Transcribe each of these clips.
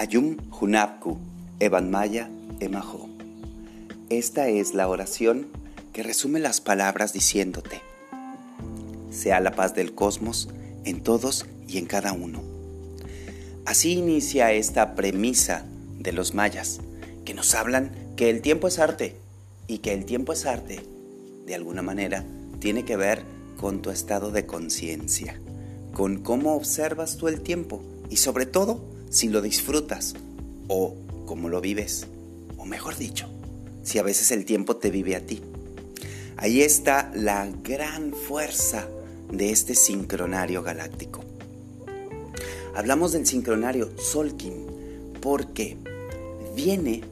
Ayum Hunapku, Evan Maya, Emajo. Esta es la oración que resume las palabras diciéndote, sea la paz del cosmos en todos y en cada uno. Así inicia esta premisa de los mayas, que nos hablan que el tiempo es arte y que el tiempo es arte, de alguna manera, tiene que ver con tu estado de conciencia, con cómo observas tú el tiempo y sobre todo si lo disfrutas o cómo lo vives, o mejor dicho, si a veces el tiempo te vive a ti. Ahí está la gran fuerza de este sincronario galáctico. Hablamos del sincronario Solkin porque viene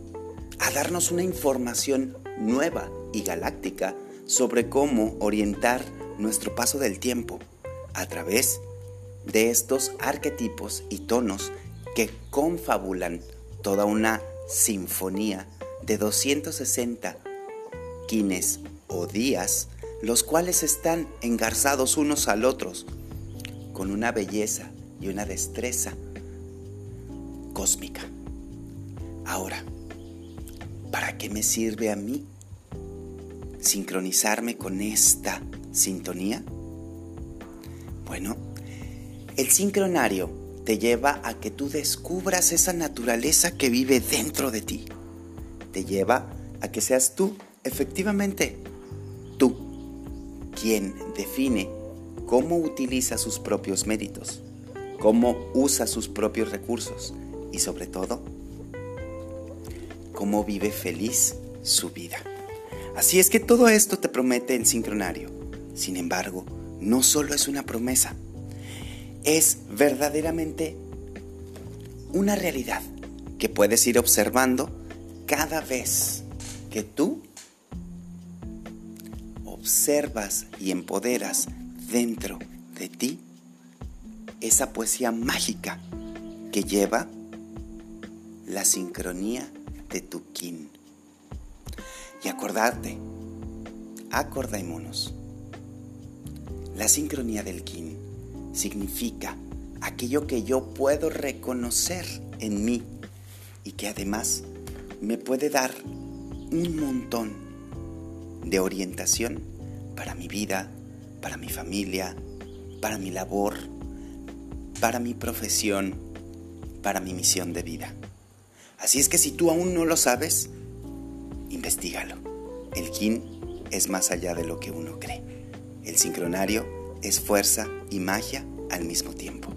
a darnos una información nueva y galáctica sobre cómo orientar nuestro paso del tiempo a través de estos arquetipos y tonos que confabulan toda una sinfonía de 260 quines o días, los cuales están engarzados unos al otros con una belleza y una destreza cósmica. Ahora, ¿para qué me sirve a mí sincronizarme con esta sintonía? Bueno, el sincronario te lleva a que tú descubras esa naturaleza que vive dentro de ti. Te lleva a que seas tú, efectivamente, tú, quien define cómo utiliza sus propios méritos, cómo usa sus propios recursos y sobre todo, cómo vive feliz su vida. Así es que todo esto te promete el sincronario. Sin embargo, no solo es una promesa, es verdaderamente una realidad que puedes ir observando cada vez que tú observas y empoderas dentro de ti esa poesía mágica que lleva la sincronía de tu kin. Y acordarte, acordémonos, la sincronía del kin significa aquello que yo puedo reconocer en mí y que además me puede dar un montón de orientación para mi vida, para mi familia, para mi labor, para mi profesión, para mi misión de vida. Así es que si tú aún no lo sabes, investigalo. El kin es más allá de lo que uno cree. El sincronario es fuerza y magia al mismo tiempo.